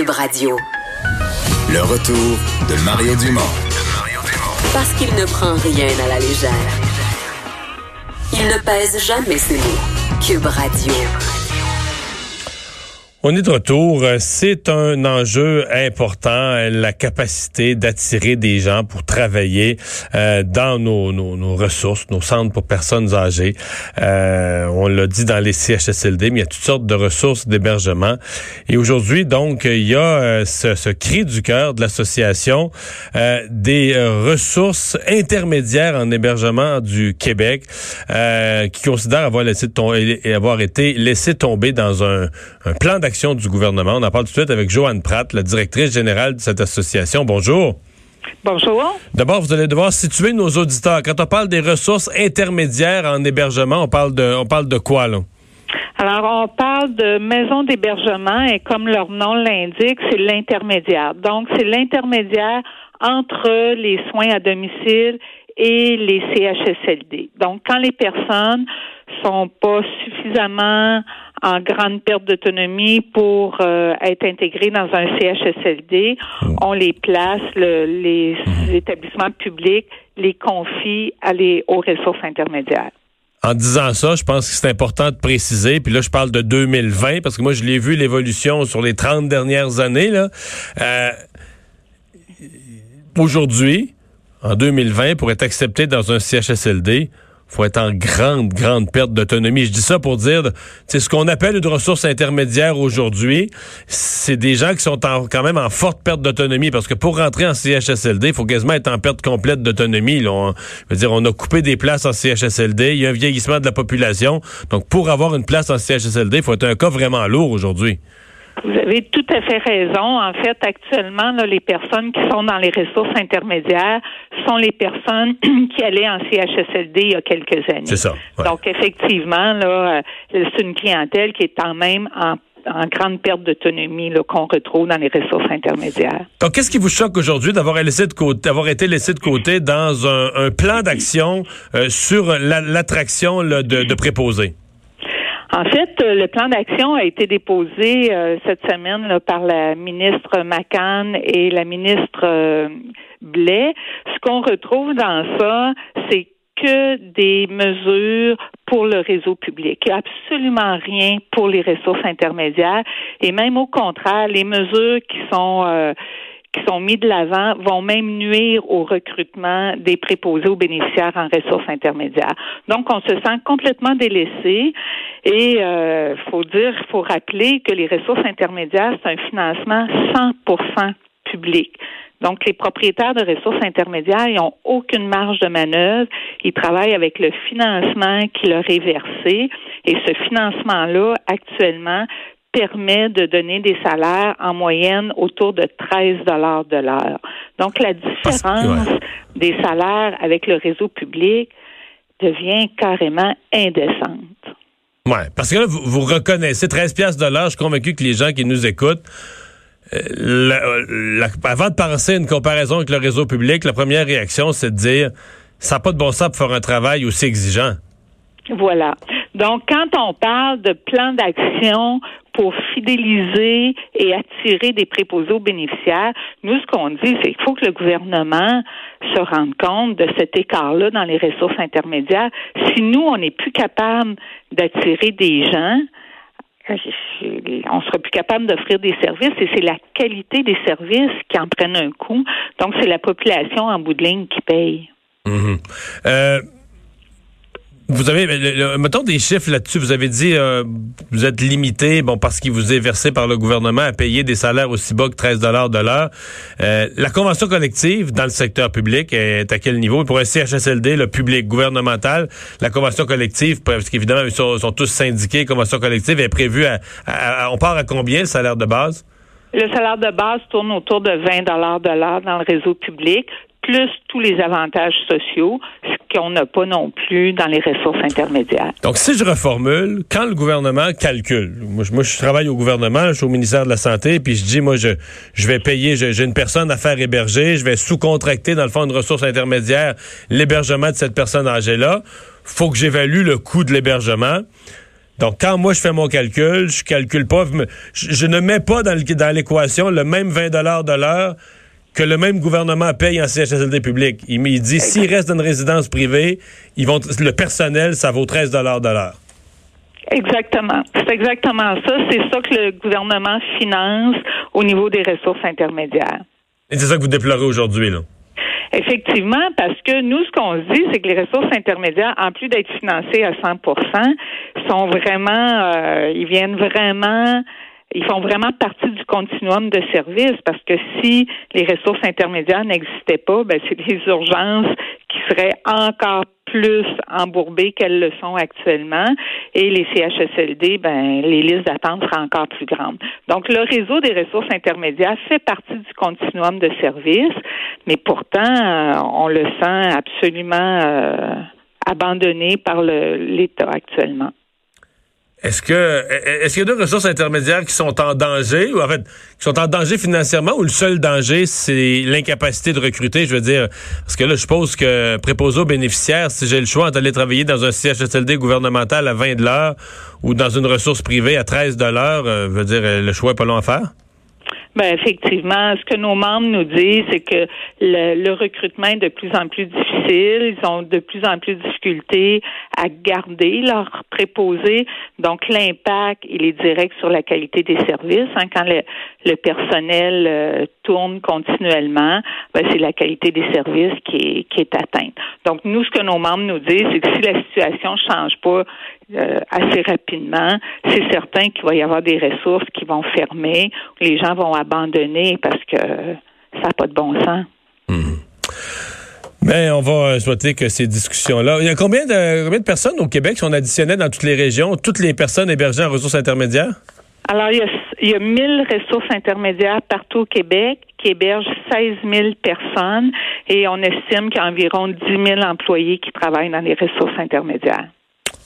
Cube Radio. Le retour de Mario Dumont. Parce qu'il ne prend rien à la légère. Il ne pèse jamais ses mots. Cube Radio. On est de retour. C'est un enjeu important, la capacité d'attirer des gens pour travailler euh, dans nos, nos, nos, ressources, nos centres pour personnes âgées. Euh, on l'a dit dans les CHSLD, mais il y a toutes sortes de ressources d'hébergement. Et aujourd'hui, donc, il y a euh, ce, ce, cri du cœur de l'association euh, des ressources intermédiaires en hébergement du Québec, qui considère avoir laissé avoir été laissé tomber dans un, un plan d'action du gouvernement. On en parle tout de suite avec Joanne Pratt, la directrice générale de cette association. Bonjour. Bonjour. D'abord, vous allez devoir situer nos auditeurs. Quand on parle des ressources intermédiaires en hébergement, on parle de, on parle de quoi, là? Alors, on parle de maisons d'hébergement et comme leur nom l'indique, c'est l'intermédiaire. Donc, c'est l'intermédiaire entre les soins à domicile et les CHSLD. Donc, quand les personnes sont pas suffisamment en grande perte d'autonomie pour euh, être intégrées dans un CHSLD, mm. on les place, les, mm. établissements publics les confient à les, aux ressources intermédiaires. En disant ça, je pense que c'est important de préciser, puis là je parle de 2020 parce que moi je l'ai vu l'évolution sur les 30 dernières années là. Euh, aujourd'hui, en 2020 pour être accepté dans un CHSLD, faut être en grande, grande perte d'autonomie. Je dis ça pour dire, c'est ce qu'on appelle une ressource intermédiaire aujourd'hui, c'est des gens qui sont quand même en forte perte d'autonomie parce que pour rentrer en CHSLD, il faut quasiment être en perte complète d'autonomie. On, je veux dire, on a coupé des places en CHSLD, il y a un vieillissement de la population. Donc, pour avoir une place en CHSLD, il faut être un cas vraiment lourd aujourd'hui. Vous avez tout à fait raison. En fait, actuellement, là, les personnes qui sont dans les ressources intermédiaires sont les personnes qui allaient en CHSLD il y a quelques années. C'est ça. Donc, effectivement, là, euh, c'est une clientèle qui est quand même en grande perte d'autonomie qu'on retrouve dans les ressources intermédiaires. Donc, qu'est-ce qui vous choque aujourd'hui d'avoir laissé de côté, d'avoir été laissé de côté dans un, plan d'action euh, sur l'attraction de, de préposés? En fait, euh, le plan d'action a été déposé euh, cette semaine par la ministre McCann et la ministre euh, Blais. Ce qu'on retrouve dans ça, c'est que des mesures pour le réseau public. Absolument rien pour les ressources intermédiaires et même au contraire, les mesures qui sont qui sont mis de l'avant vont même nuire au recrutement des préposés aux bénéficiaires en ressources intermédiaires. Donc, on se sent complètement délaissé et euh, faut dire, faut rappeler que les ressources intermédiaires, c'est un financement 100% public. Donc, les propriétaires de ressources intermédiaires, ils n'ont aucune marge de manœuvre. Ils travaillent avec le financement qui leur est versé. Et ce financement-là, actuellement, permet de donner des salaires en moyenne autour de 13 dollars de l'heure. Donc la différence des salaires avec le réseau public devient carrément indécente. Ouais, parce que là, vous, reconnaissez 13 pièces de l'heure, je suis convaincu que les gens qui nous écoutent euh, avant de penser à une comparaison avec le réseau public, la première réaction, c'est de dire ça n'a pas de bon sens pour faire un travail aussi exigeant. Voilà. Donc, quand on parle de plan d'action pour fidéliser et attirer des préposés aux bénéficiaires, nous, ce qu'on dit, c'est qu'il faut que le gouvernement se rende compte de cet écart-là dans les ressources intermédiaires. Si nous, on n'est plus capable d'attirer des gens, on sera plus capable d'offrir des services et c'est la qualité des services qui en prennent un coup. Donc, c'est la population en bout de ligne qui paye. Mm-hmm. euh vous avez, mettons des chiffres là-dessus. Vous avez dit, euh, vous êtes limité, bon, parce qu'il vous est versé par le gouvernement à payer des salaires aussi bas que 13 dollars de l'heure. Euh, la convention collective dans le secteur public est à quel niveau? Pour un CHSLD, le public gouvernemental, la convention collective, parce qu'évidemment, ils sont, tous syndiqués, convention collective est prévue à, on part à combien le salaire de base? Le salaire de base tourne autour de 20 dollars de l'heure dans le réseau public plus tous les avantages sociaux, ce qu'on n'a pas non plus dans les ressources intermédiaires. Donc, si je reformule, quand le gouvernement calcule, moi, je, travaille au gouvernement, je suis au ministère de la Santé, puis je dis, moi, je, je vais payer, j'ai une personne à faire héberger, je vais sous-contracter dans le fonds de ressources intermédiaires l'hébergement de cette personne âgée-là. faut que j'évalue le coût de l'hébergement. Donc, quand moi, je fais mon calcul, je calcule pas, je, ne mets pas dans l'équation le même 20 de l'heure que le même gouvernement paye en CHSLD public. Il, il dit, s'il reste dans une résidence privée, ils vont, le personnel, ça vaut 13 de l'heure. Exactement. C'est exactement ça. C'est ça que le gouvernement finance au niveau des ressources intermédiaires. Et c'est ça que vous déplorez aujourd'hui, là? Effectivement, parce que nous, ce qu'on se dit, c'est que les ressources intermédiaires, en plus d'être financées à 100% sont vraiment, euh, ils viennent vraiment ils font vraiment partie du continuum de services parce que si les ressources intermédiaires n'existaient pas, ben c'est des urgences qui seraient encore plus embourbées qu'elles le sont actuellement et les CHSLD, ben les listes d'attente seraient encore plus grandes. Donc le réseau des ressources intermédiaires fait partie du continuum de services, mais pourtant euh, on le sent absolument euh, abandonné par l'État actuellement. Est-ce que est-ce qu'il y a deux ressources intermédiaires qui sont en danger ou en fait qui sont en danger financièrement ou le seul danger c'est l'incapacité de recruter, je veux dire parce que là je suppose que préposé aux bénéficiaires si j'ai le choix d'aller travailler dans un CHSLD gouvernemental à 20 de l'heure ou dans une ressource privée à 13 de l'heure, euh, je veux dire le choix est pas long à faire. Ben effectivement, ce que nos membres nous disent, c'est que le, recrutement est de plus en plus difficile. Ils ont de plus en plus de difficultés à garder leurs préposés. Donc l'impact, il est direct sur la qualité des services. Hein. quand le, le personnel euh, tourne continuellement, ben, c'est la qualité des services qui est, qui est atteinte. Donc nous, ce que nos membres nous disent, c'est que si la situation change pas euh, assez rapidement, c'est certain qu'il va y avoir des ressources qui vont fermer, les gens vont abandonner parce que ça n'a pas de bon sens. Ben, on va souhaiter que ces discussions-là. Il y a combien de, combien de personnes au Québec qui sont additionnées dans toutes les régions, toutes les personnes hébergées en ressources intermédiaires? Alors, il y, a, il y a 1000 ressources intermédiaires partout au Québec qui hébergent 16 000 personnes et on estime qu'il y a environ 10 000 employés qui travaillent dans les ressources intermédiaires.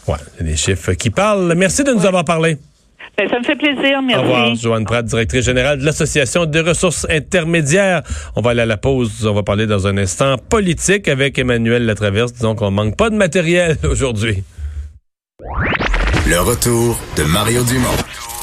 Oui, c'est des chiffres qui parlent. Merci de nous avoir parlé. Ben, ça me fait plaisir. Merci. Au revoir, Joanne Pratt, directrice générale de l'Association des ressources intermédiaires. On va aller à la pause. On va parler dans un instant politique avec Emmanuel Latraverse. Disons qu'on manque pas de matériel aujourd'hui. Le retour de Mario Dumont.